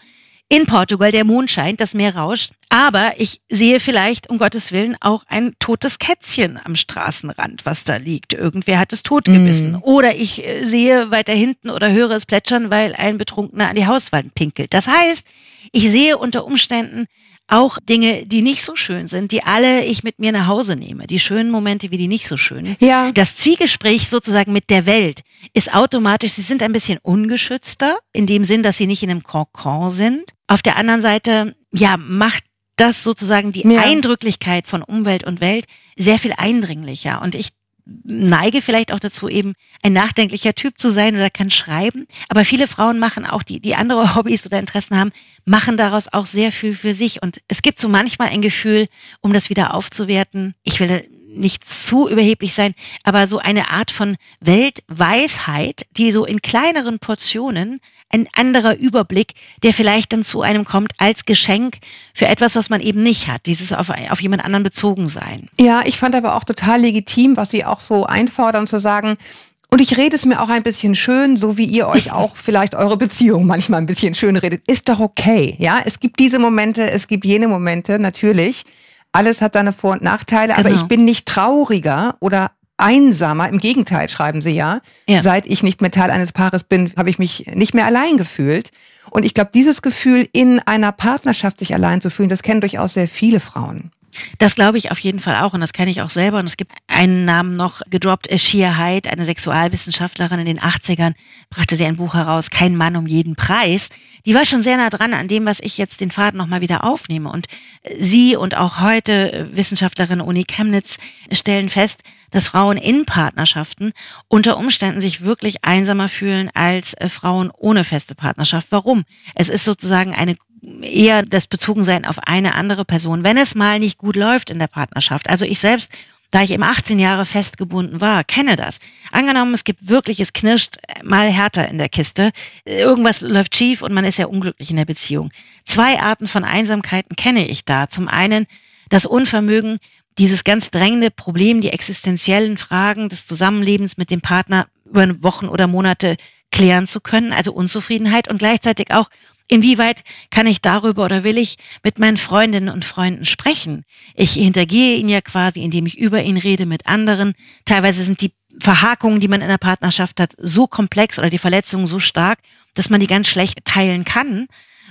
in Portugal der Mond scheint, das Meer rauscht, aber ich sehe vielleicht, um Gottes Willen, auch ein totes Kätzchen am Straßenrand, was da liegt. Irgendwer hat es totgebissen. Mm. Oder ich äh, sehe weiter hinten oder höre es plätschern, weil ein Betrunkener an die Hauswand pinkelt. Das heißt, ich sehe unter Umständen auch Dinge, die nicht so schön sind, die alle ich mit mir nach Hause nehme. Die schönen Momente wie die nicht so schönen. Ja. Das Zwiegespräch sozusagen mit der Welt ist automatisch, sie sind ein bisschen ungeschützter, in dem Sinn, dass sie nicht in einem Kokon sind. Auf der anderen Seite, ja, macht das sozusagen die Ja. Eindrücklichkeit von Umwelt und Welt sehr viel eindringlicher. Und ich neige vielleicht auch dazu, eben ein nachdenklicher Typ zu sein oder kann schreiben. Aber viele Frauen machen auch, die, die andere (laughs) Hobbys oder Interessen haben, machen daraus auch sehr viel für sich. Und es gibt so manchmal ein Gefühl, um das wieder aufzuwerten. Ich will nicht zu überheblich sein, aber so eine Art von Weltweisheit, die so in kleineren Portionen ein anderer Überblick, der vielleicht dann zu einem kommt als Geschenk für etwas, was man eben nicht hat, dieses auf, auf jemand anderen bezogen sein. Ja, ich fand aber auch total legitim, was Sie auch so einfordern, zu sagen, und ich rede es mir auch ein bisschen schön, so wie ihr euch auch (laughs) vielleicht eure Beziehung manchmal ein bisschen schön redet. Ist doch okay, ja? Es gibt diese Momente, es gibt jene Momente, natürlich. Alles hat seine Vor- und Nachteile, aber Genau. ich bin nicht trauriger oder einsamer. Im Gegenteil, schreiben Sie ja. Ja. Seit ich nicht mehr Teil eines Paares bin, habe ich mich nicht mehr allein gefühlt. Und ich glaube, dieses Gefühl, in einer Partnerschaft sich allein zu fühlen, das kennen durchaus sehr viele Frauen. Das glaube ich auf jeden Fall auch und das kenne ich auch selber. Und es gibt einen Namen noch gedroppt, Shia Hyde, eine Sexualwissenschaftlerin in den 80ern, brachte sie ein Buch heraus, Kein Mann um jeden Preis. Die war schon sehr nah dran an dem, was ich jetzt den Faden nochmal wieder aufnehme. Und äh, sie und auch heute äh, Wissenschaftlerin Uni Chemnitz stellen fest, dass Frauen in Partnerschaften unter Umständen sich wirklich einsamer fühlen als äh, Frauen ohne feste Partnerschaft. Warum? Es ist sozusagen eine eher das Bezogensein auf eine andere Person, wenn es mal nicht gut läuft in der Partnerschaft. Also ich selbst, da ich eben 18 Jahre festgebunden war, kenne das. Angenommen, es gibt wirklich, es knirscht mal härter in der Kiste, irgendwas läuft schief und man ist ja unglücklich in der Beziehung. Zwei Arten von Einsamkeiten kenne ich da. Zum einen das Unvermögen, dieses ganz drängende Problem, die existenziellen Fragen des Zusammenlebens mit dem Partner über Wochen oder Monate klären zu können, also Unzufriedenheit und gleichzeitig auch Inwieweit kann ich darüber oder will ich mit meinen Freundinnen und Freunden sprechen? Ich hintergehe ihn ja quasi, indem ich über ihn rede mit anderen. Teilweise sind die Verhakungen, die man in der Partnerschaft hat, so komplex oder die Verletzungen so stark, dass man die ganz schlecht teilen kann.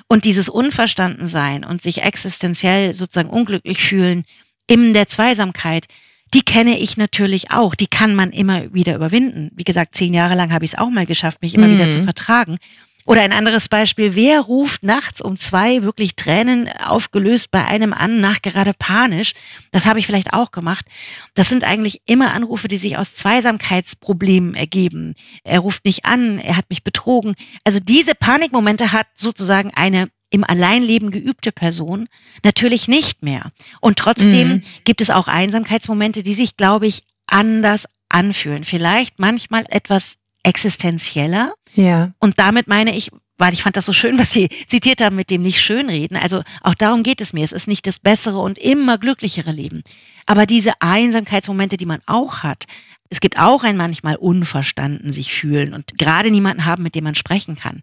Und dieses Unverstandensein und sich existenziell sozusagen unglücklich fühlen in der Zweisamkeit, die kenne ich natürlich auch. Die kann man immer wieder überwinden. Wie gesagt, zehn Jahre lang habe ich es auch mal geschafft, mich immer mhm. wieder zu vertragen. Oder ein anderes Beispiel, wer ruft nachts um zwei wirklich Tränen aufgelöst bei einem an, nachgerade panisch? Das habe ich vielleicht auch gemacht. Das sind eigentlich immer Anrufe, die sich aus Zweisamkeitsproblemen ergeben. Er ruft nicht an, er hat mich betrogen. Also diese Panikmomente hat sozusagen eine im Alleinleben geübte Person natürlich nicht mehr. Und trotzdem mhm. gibt es auch Einsamkeitsmomente, die sich, glaube ich, anders anfühlen. Vielleicht manchmal etwas existenzieller. Ja. Und damit meine ich, weil ich fand das so schön, was Sie zitiert haben mit dem nicht schönreden. Also auch darum geht es mir. Es ist nicht das bessere und immer glücklichere Leben. Aber diese Einsamkeitsmomente, die man auch hat, es gibt auch ein manchmal unverstanden sich fühlen und gerade niemanden haben, mit dem man sprechen kann.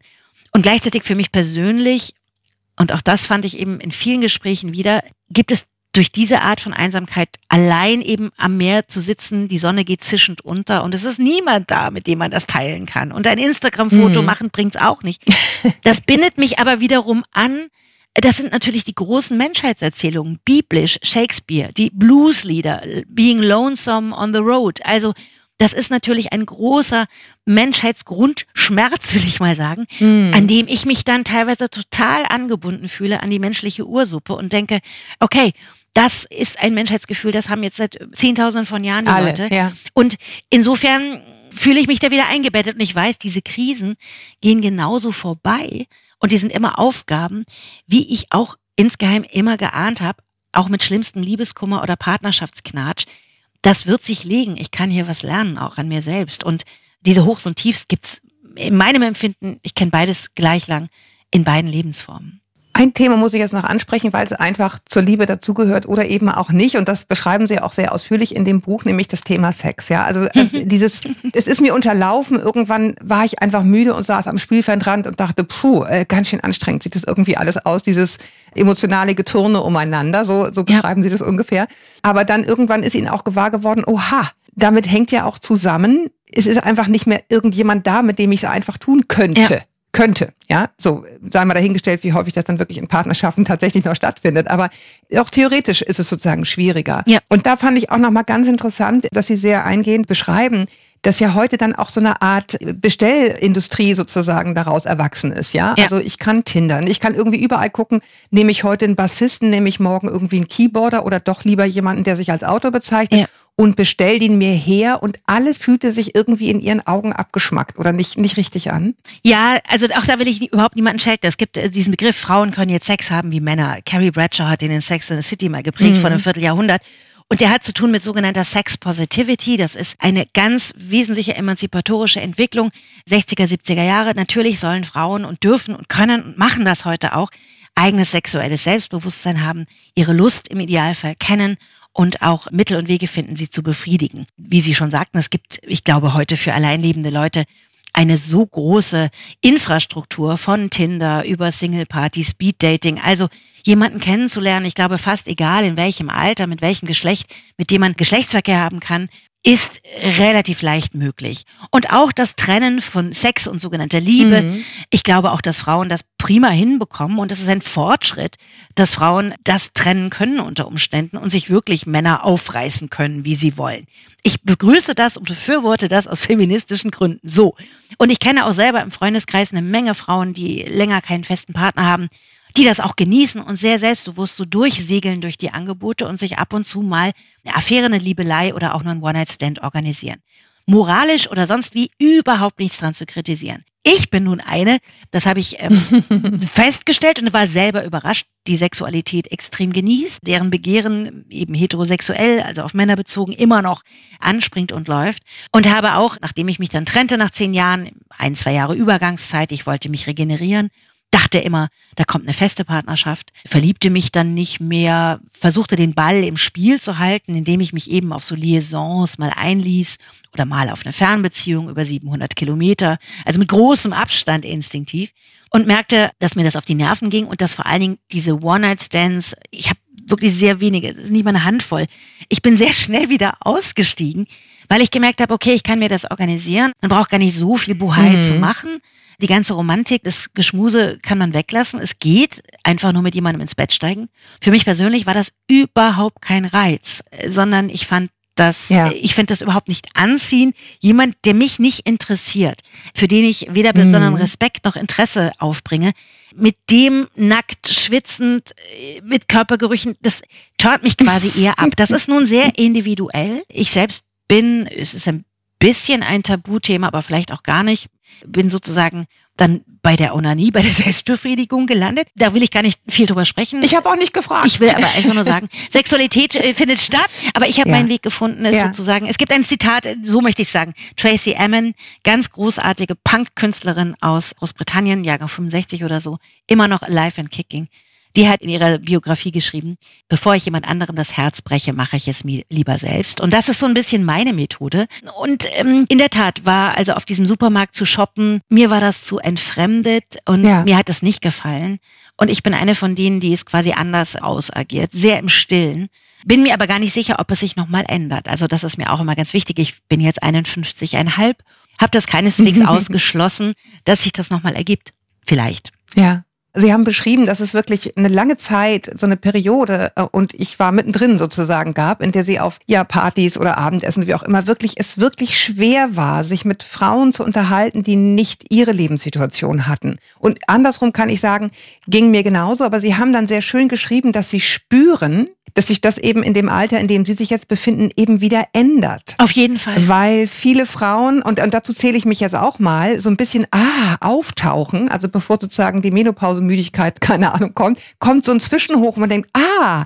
Und gleichzeitig für mich persönlich, und auch das fand ich eben in vielen Gesprächen wieder, gibt es durch diese Art von Einsamkeit allein eben am Meer zu sitzen, die Sonne geht zischend unter und es ist niemand da, mit dem man das teilen kann. Und ein Instagram-Foto mhm. machen bringt's auch nicht. (laughs) Das bindet mich aber wiederum an. Das sind natürlich die großen Menschheitserzählungen, biblisch, Shakespeare, die Blueslieder, Being Lonesome on the Road. Also das ist natürlich ein großer Menschheitsgrundschmerz, will ich mal sagen, mm. an dem ich mich dann teilweise total angebunden fühle an die menschliche Ursuppe und denke, okay, das ist ein Menschheitsgefühl, das haben jetzt seit Zehntausenden von Jahren die Alle, Leute. Ja. Und insofern fühle ich mich da wieder eingebettet und ich weiß, diese Krisen gehen genauso vorbei und die sind immer Aufgaben, wie ich auch insgeheim immer geahnt habe, auch mit schlimmstem Liebeskummer oder Partnerschaftsknatsch. Das wird sich legen. Ich kann hier was lernen, auch an mir selbst. Und diese Hochs und Tiefs gibt's in meinem Empfinden, ich kenne beides gleich lang, in beiden Lebensformen. Ein Thema muss ich jetzt noch ansprechen, weil es einfach zur Liebe dazugehört oder eben auch nicht. Und das beschreiben Sie auch sehr ausführlich in dem Buch, nämlich das Thema Sex. Ja, also äh, (laughs) dieses, es ist mir unterlaufen. Irgendwann war ich einfach müde und saß am Spielfeldrand und dachte, puh, äh, ganz schön anstrengend sieht das irgendwie alles aus, dieses emotionale Geturne umeinander. So, so beschreiben ja. Sie das ungefähr. Aber dann irgendwann ist Ihnen auch gewahr geworden, oha, damit hängt ja auch zusammen, es ist einfach nicht mehr irgendjemand da, mit dem ich es einfach tun könnte. Ja könnte. Ja, so sei mal dahingestellt, wie häufig das dann wirklich in Partnerschaften tatsächlich noch stattfindet. Aber auch theoretisch ist es sozusagen schwieriger. Ja. Und da fand ich auch nochmal ganz interessant, dass Sie sehr eingehend beschreiben, dass ja heute dann auch so eine Art Bestellindustrie sozusagen daraus erwachsen ist, ja? ja? Also ich kann Tindern, ich kann irgendwie überall gucken, nehme ich heute einen Bassisten, nehme ich morgen irgendwie einen Keyboarder oder doch lieber jemanden, der sich als Autor bezeichnet. Ja und bestellt ihn mir her und alles fühlte sich irgendwie in ihren Augen abgeschmackt oder nicht, nicht richtig an? Ja, also auch da will ich überhaupt niemanden schelten. Es gibt äh, diesen Begriff, Frauen können jetzt Sex haben wie Männer. Carrie Bradshaw hat den in Sex in the City mal geprägt mhm. vor einem Vierteljahrhundert. Und der hat zu tun mit sogenannter Sex Positivity. Das ist eine ganz wesentliche emanzipatorische Entwicklung 60er, 70er Jahre. Natürlich sollen Frauen und dürfen und können und machen das heute auch eigenes sexuelles Selbstbewusstsein haben, ihre Lust im Idealfall kennen und auch Mittel und Wege finden, sie zu befriedigen. Wie Sie schon sagten, es gibt, ich glaube, heute für alleinlebende Leute eine so große Infrastruktur von Tinder über Single Party, Speed Dating, also jemanden kennenzulernen, ich glaube fast egal in welchem Alter, mit welchem Geschlecht, mit dem man Geschlechtsverkehr haben kann, ist relativ leicht möglich. Und auch das Trennen von Sex und sogenannter Liebe. Mhm. Ich glaube auch, dass Frauen das prima hinbekommen und es ist ein Fortschritt, dass Frauen das trennen können unter Umständen und sich wirklich Männer aufreißen können, wie sie wollen. Ich begrüße das und befürworte das aus (laughs) feministischen Gründen. So. Und ich kenne auch selber im Freundeskreis eine Menge Frauen, die länger keinen festen Partner haben die das auch genießen und sehr selbstbewusst so durchsegeln durch die Angebote und sich ab und zu mal eine Affäre, eine Liebelei oder auch nur ein One-Night-Stand organisieren. Moralisch oder sonst wie überhaupt nichts dran zu kritisieren. Ich bin nun eine, das habe ich ähm, (laughs) festgestellt und war selber überrascht, die Sexualität extrem genießt, deren Begehren eben heterosexuell, also auf Männer bezogen, immer noch anspringt und läuft. Und habe auch, nachdem ich mich dann trennte nach zehn Jahren, ein, zwei Jahre Übergangszeit, ich wollte mich regenerieren, dachte immer, da kommt eine feste Partnerschaft, verliebte mich dann nicht mehr, versuchte den Ball im Spiel zu halten, indem ich mich eben auf so Liaisons mal einließ oder mal auf eine Fernbeziehung über 700 Kilometer, also mit großem Abstand instinktiv und merkte, dass mir das auf die Nerven ging und dass vor allen Dingen diese One-Night-Stands, ich habe wirklich sehr wenige, das ist nicht mal eine Handvoll. Ich bin sehr schnell wieder ausgestiegen, weil ich gemerkt habe, okay, ich kann mir das organisieren. Man braucht gar nicht so viel Buhai mhm. zu machen. Die ganze Romantik, das Geschmuse kann man weglassen. Es geht einfach nur mit jemandem ins Bett steigen. Für mich persönlich war das überhaupt kein Reiz, sondern ich fand das, ja. ich finde das überhaupt nicht anziehen. Jemand, der mich nicht interessiert, für den ich weder besonderen mhm. Respekt noch Interesse aufbringe, mit dem nackt, schwitzend, äh, mit Körpergerüchen, das tört mich quasi eher ab. Das ist nun sehr individuell. Ich selbst bin, es ist ein bisschen ein Tabuthema, aber vielleicht auch gar nicht, bin sozusagen dann bei der Onanie, bei der Selbstbefriedigung gelandet. Da will ich gar nicht viel drüber sprechen. Ich habe auch nicht gefragt. Ich will aber einfach nur sagen, (laughs) Sexualität äh, findet statt, aber ich habe ja. meinen Weg gefunden, es ja. sozusagen. Es gibt ein Zitat, so möchte ich sagen. Tracy Emin, ganz großartige Punk-Künstlerin aus Großbritannien, Jahrgang 65 oder so, immer noch alive and kicking. Die hat in ihrer Biografie geschrieben, bevor ich jemand anderem das Herz breche, mache ich es mir lieber selbst. Und das ist so ein bisschen meine Methode. Und ähm, in der Tat war also auf diesem Supermarkt zu shoppen, mir war das zu entfremdet und ja. mir hat es nicht gefallen. Und ich bin eine von denen, die es quasi anders ausagiert, sehr im Stillen. Bin mir aber gar nicht sicher, ob es sich nochmal ändert. Also das ist mir auch immer ganz wichtig. Ich bin jetzt 51,5, habe das keineswegs (laughs) ausgeschlossen, dass sich das nochmal ergibt. Vielleicht. Ja. Sie haben beschrieben, dass es wirklich eine lange Zeit, so eine Periode, äh, und ich war mittendrin sozusagen gab, in der Sie auf ja Partys oder Abendessen, wie auch immer, wirklich es wirklich schwer war, sich mit Frauen zu unterhalten, die nicht ihre Lebenssituation hatten. Und andersrum kann ich sagen, ging mir genauso, aber Sie haben dann sehr schön geschrieben, dass Sie spüren, dass sich das eben in dem Alter, in dem Sie sich jetzt befinden, eben wieder ändert. Auf jeden Fall. Weil viele Frauen, und, und dazu zähle ich mich jetzt auch mal, so ein bisschen, ah, auftauchen, also bevor sozusagen die Menopausemüdigkeit, (laughs) keine Ahnung, kommt, kommt so ein Zwischenhoch und man denkt, ah,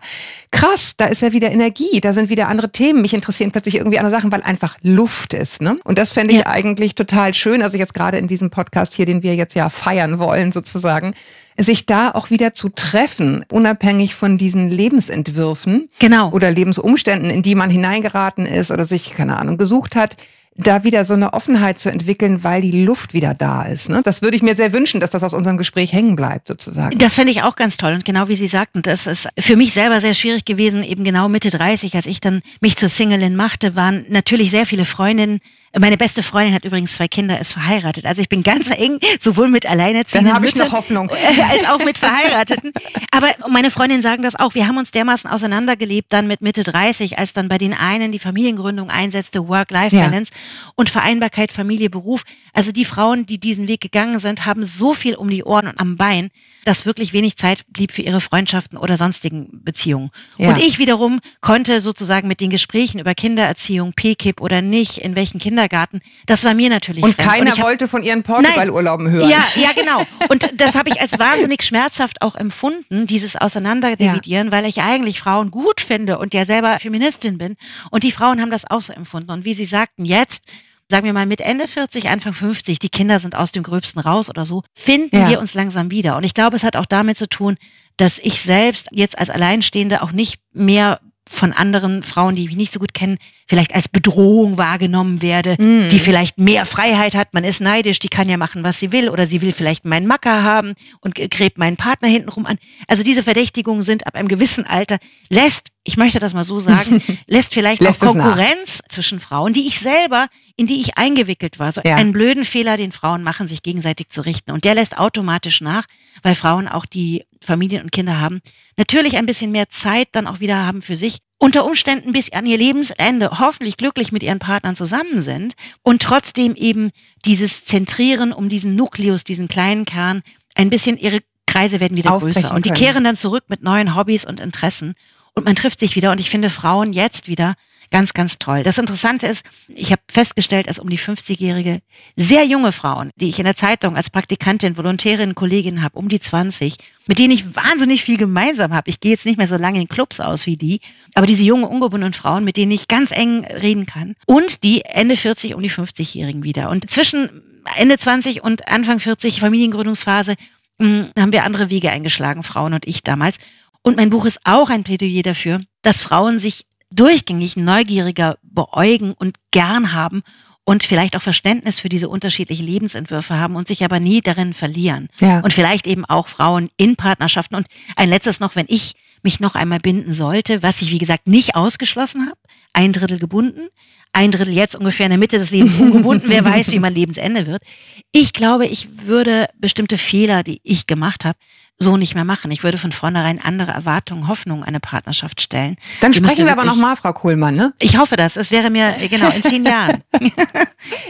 krass, da ist ja wieder Energie, da sind wieder andere Themen, mich interessieren plötzlich irgendwie andere Sachen, weil einfach Luft ist. Ne? Und das fände ich ja. eigentlich total schön, also jetzt gerade in diesem Podcast hier, den wir jetzt ja feiern wollen sozusagen, sich da auch wieder zu treffen, unabhängig von diesen Lebensentwürfen genau. oder Lebensumständen, in die man hineingeraten ist oder sich, keine Ahnung, gesucht hat, da wieder so eine Offenheit zu entwickeln, weil die Luft wieder da ist. Ne? Das würde ich mir sehr wünschen, dass das aus unserem Gespräch hängen bleibt, sozusagen. Das fände ich auch ganz toll. Und genau wie Sie sagten, das ist für mich selber sehr schwierig gewesen, eben genau Mitte 30, als ich dann mich zur Singlin machte, waren natürlich sehr viele Freundinnen meine beste Freundin hat übrigens zwei Kinder, ist verheiratet. Also ich bin ganz eng, sowohl mit Alleinerziehenden Dann habe ich noch Hoffnung. (laughs) als auch mit Verheirateten. (laughs) Aber meine Freundinnen sagen das auch. Wir haben uns dermaßen auseinandergelebt dann mit Mitte 30, als dann bei den einen die Familiengründung einsetzte, Work-Life-Balance ja. und Vereinbarkeit Familie, Beruf. Also die Frauen, die diesen Weg gegangen sind, haben so viel um die Ohren und am Bein, dass wirklich wenig Zeit blieb für ihre Freundschaften oder sonstigen Beziehungen. Ja. Und ich wiederum konnte sozusagen mit den Gesprächen über Kindererziehung, PKIP oder nicht, in welchen Kindergarten, das war mir natürlich Und fremd. keiner und hab, wollte von ihren Portugal-Urlauben hören. Ja, ja, genau. Und das habe ich als wahnsinnig schmerzhaft auch empfunden, dieses Auseinanderdividieren, ja. weil ich eigentlich Frauen gut finde und ja selber Feministin bin. Und die Frauen haben das auch so empfunden. Und wie Sie sagten, jetzt sagen wir mal mit Ende 40, Anfang 50, die Kinder sind aus dem Gröbsten raus oder so, finden ja. wir uns langsam wieder. Und ich glaube, es hat auch damit zu tun, dass ich selbst jetzt als Alleinstehende auch nicht mehr von anderen Frauen, die ich nicht so gut kenne, vielleicht als Bedrohung wahrgenommen werde, mm. die vielleicht mehr Freiheit hat. Man ist neidisch, die kann ja machen, was sie will, oder sie will vielleicht meinen Macker haben und gräbt meinen Partner hintenrum an. Also diese Verdächtigungen sind ab einem gewissen Alter, lässt, ich möchte das mal so sagen, (laughs) lässt vielleicht lässt auch Konkurrenz zwischen Frauen, die ich selber, in die ich eingewickelt war. So ja. einen blöden Fehler, den Frauen machen, sich gegenseitig zu richten. Und der lässt automatisch nach, weil Frauen auch die Familien und Kinder haben, natürlich ein bisschen mehr Zeit dann auch wieder haben für sich, unter Umständen bis an ihr Lebensende hoffentlich glücklich mit ihren Partnern zusammen sind und trotzdem eben dieses Zentrieren um diesen Nukleus, diesen kleinen Kern, ein bisschen ihre Kreise werden wieder größer und die kehren dann zurück mit neuen Hobbys und Interessen und man trifft sich wieder und ich finde Frauen jetzt wieder Ganz, ganz toll. Das Interessante ist, ich habe festgestellt, dass um die 50-jährige, sehr junge Frauen, die ich in der Zeitung als Praktikantin, Volontärin, Kollegin habe, um die 20, mit denen ich wahnsinnig viel gemeinsam habe. Ich gehe jetzt nicht mehr so lange in Clubs aus wie die, aber diese jungen, ungebundenen Frauen, mit denen ich ganz eng reden kann. Und die Ende 40, um die 50-Jährigen wieder. Und zwischen Ende 20 und Anfang 40 Familiengründungsphase hm, haben wir andere Wege eingeschlagen, Frauen und ich damals. Und mein Buch ist auch ein Plädoyer dafür, dass Frauen sich durchgängig neugieriger beäugen und gern haben und vielleicht auch Verständnis für diese unterschiedlichen Lebensentwürfe haben und sich aber nie darin verlieren. Ja. Und vielleicht eben auch Frauen in Partnerschaften. Und ein letztes noch, wenn ich mich noch einmal binden sollte, was ich wie gesagt nicht ausgeschlossen habe, ein Drittel gebunden, ein Drittel jetzt ungefähr in der Mitte des Lebens (laughs) ungebunden, wer weiß, wie mein Lebensende wird. Ich glaube, ich würde bestimmte Fehler, die ich gemacht habe, so nicht mehr machen. Ich würde von vornherein andere Erwartungen, Hoffnungen an eine Partnerschaft stellen. Dann Die sprechen wir aber nochmal, Frau Kohlmann, ne? Ich hoffe das. Es wäre mir, genau, in zehn Jahren. (laughs)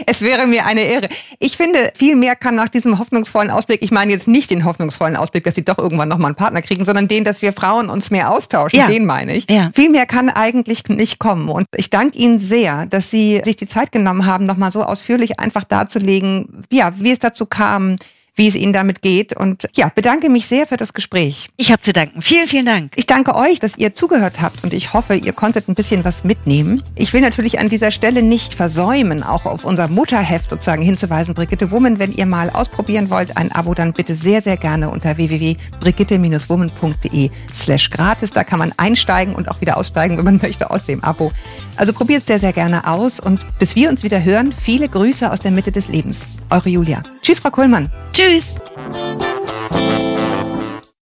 es wäre mir eine Ehre. Ich finde, viel mehr kann nach diesem hoffnungsvollen Ausblick, ich meine jetzt nicht den hoffnungsvollen Ausblick, dass Sie doch irgendwann nochmal einen Partner kriegen, sondern den, dass wir Frauen uns mehr austauschen. Ja. Den meine ich. Ja. Viel mehr kann eigentlich nicht kommen. Und ich danke Ihnen sehr, dass Sie sich die Zeit genommen haben, nochmal so ausführlich einfach darzulegen, ja, wie es dazu kam, wie es Ihnen damit geht. Und ja, bedanke mich sehr für das Gespräch. Ich habe zu danken. Vielen, vielen Dank. Ich danke euch, dass ihr zugehört habt und ich hoffe, ihr konntet ein bisschen was mitnehmen. Ich will natürlich an dieser Stelle nicht versäumen, auch auf unser Mutterheft sozusagen hinzuweisen, Brigitte Woman. Wenn ihr mal ausprobieren wollt, ein Abo, dann bitte sehr, sehr gerne unter www.brigitte-woman.de slash gratis. Da kann man einsteigen und auch wieder aussteigen, wenn man (laughs) möchte, aus dem Abo. Also probiert sehr, sehr gerne aus und bis wir uns wieder hören, viele Grüße aus der Mitte des Lebens. Eure Julia. Tschüss, Frau Kohlmann. Tschüss!